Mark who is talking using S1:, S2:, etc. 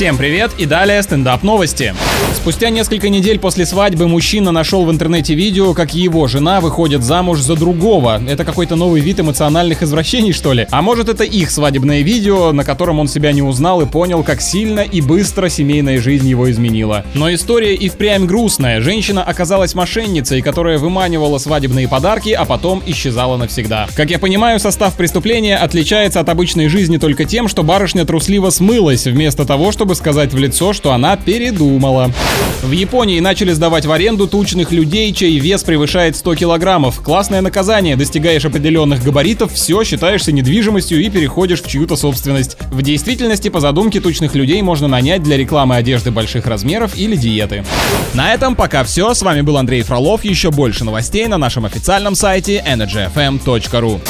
S1: Всем привет и далее стендап новости. Спустя несколько недель после свадьбы мужчина нашел в интернете видео, как его жена выходит замуж за другого. Это какой-то новый вид эмоциональных извращений, что ли? А может это их свадебное видео, на котором он себя не узнал и понял, как сильно и быстро семейная жизнь его изменила. Но история и впрямь грустная. Женщина оказалась мошенницей, которая выманивала свадебные подарки, а потом исчезала навсегда. Как я понимаю, состав преступления отличается от обычной жизни только тем, что барышня трусливо смылась, вместо того, чтобы сказать в лицо, что она передумала. В Японии начали сдавать в аренду тучных людей, чей вес превышает 100 килограммов. Классное наказание. Достигаешь определенных габаритов, все, считаешься недвижимостью и переходишь в чью-то собственность. В действительности, по задумке тучных людей можно нанять для рекламы одежды больших размеров или диеты. На этом пока все. С вами был Андрей Фролов. Еще больше новостей на нашем официальном сайте energyfm.ru.